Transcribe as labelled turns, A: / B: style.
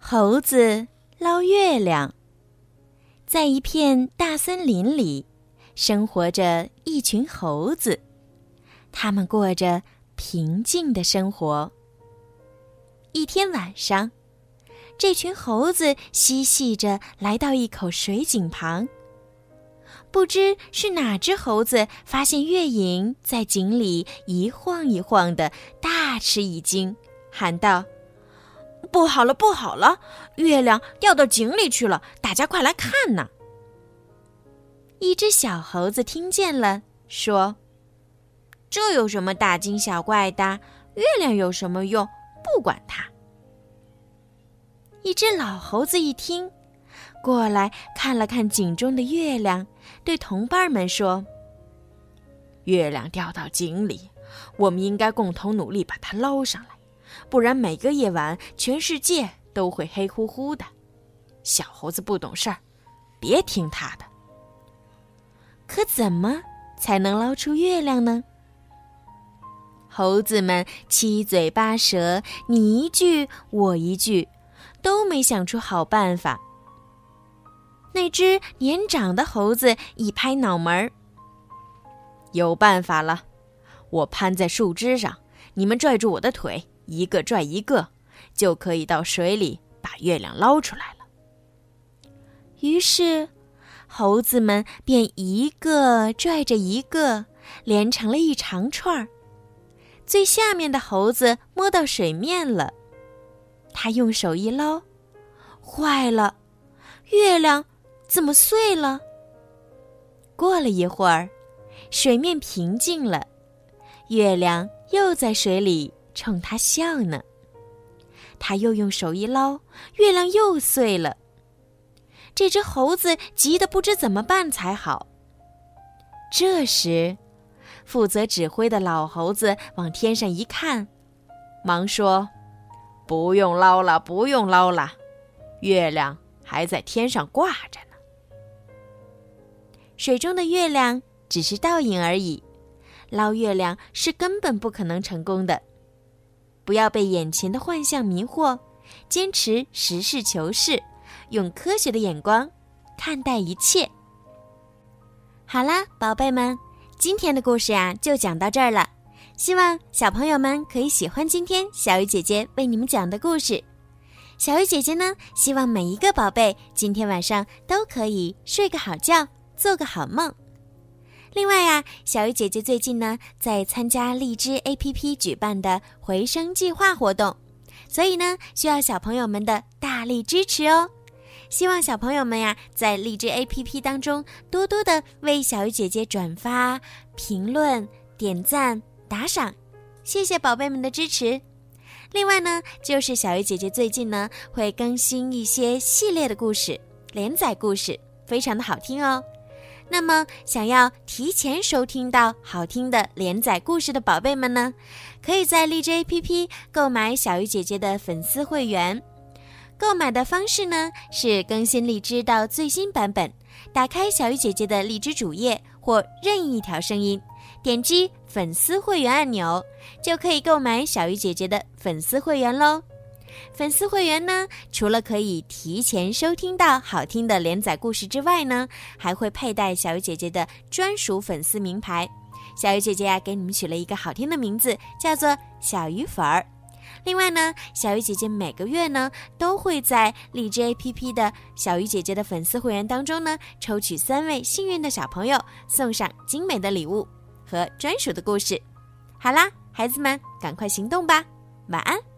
A: 猴子捞月亮。在一片大森林里，生活着一群猴子，他们过着平静的生活。一天晚上，这群猴子嬉戏着来到一口水井旁。不知是哪只猴子发现月影在井里一晃一晃的，大吃一惊，喊道。
B: 不好了，不好了！月亮掉到井里去了，大家快来看呐！
A: 一只小猴子听见了，说：“
B: 这有什么大惊小怪的？月亮有什么用？不管它。”
A: 一只老猴子一听，过来看了看井中的月亮，对同伴们说：“
C: 月亮掉到井里，我们应该共同努力把它捞上来。”不然，每个夜晚，全世界都会黑乎乎的。小猴子不懂事儿，别听他的。
A: 可怎么才能捞出月亮呢？猴子们七嘴八舌，你一句我一句，都没想出好办法。那只年长的猴子一拍脑门儿：“
C: 有办法了！我攀在树枝上，你们拽住我的腿。”一个拽一个，就可以到水里把月亮捞出来了。
A: 于是，猴子们便一个拽着一个，连成了一长串儿。最下面的猴子摸到水面了，他用手一捞，坏了，月亮怎么碎了？过了一会儿，水面平静了，月亮又在水里。冲他笑呢，他又用手一捞，月亮又碎了。这只猴子急得不知怎么办才好。这时，负责指挥的老猴子往天上一看，忙说：“
C: 不用捞了，不用捞了，月亮还在天上挂着呢。
A: 水中的月亮只是倒影而已，捞月亮是根本不可能成功的。”不要被眼前的幻象迷惑，坚持实事求是，用科学的眼光看待一切。好啦，宝贝们，今天的故事呀就讲到这儿了。希望小朋友们可以喜欢今天小鱼姐姐为你们讲的故事。小鱼姐姐呢，希望每一个宝贝今天晚上都可以睡个好觉，做个好梦。另外呀，小鱼姐姐最近呢在参加荔枝 APP 举办的回声计划活动，所以呢需要小朋友们的大力支持哦。希望小朋友们呀在荔枝 APP 当中多多的为小鱼姐姐转发、评论、点赞、打赏，谢谢宝贝们的支持。另外呢，就是小鱼姐姐最近呢会更新一些系列的故事、连载故事，非常的好听哦。那么，想要提前收听到好听的连载故事的宝贝们呢，可以在荔枝 APP 购买小鱼姐姐的粉丝会员。购买的方式呢是更新荔枝到最新版本，打开小鱼姐姐的荔枝主页或任意一条声音，点击粉丝会员按钮，就可以购买小鱼姐姐的粉丝会员喽。粉丝会员呢，除了可以提前收听到好听的连载故事之外呢，还会佩戴小鱼姐姐的专属粉丝名牌。小鱼姐姐呀，给你们取了一个好听的名字，叫做小鱼粉儿。另外呢，小鱼姐姐每个月呢，都会在荔枝 APP 的小鱼姐姐的粉丝会员当中呢，抽取三位幸运的小朋友，送上精美的礼物和专属的故事。好啦，孩子们，赶快行动吧，晚安。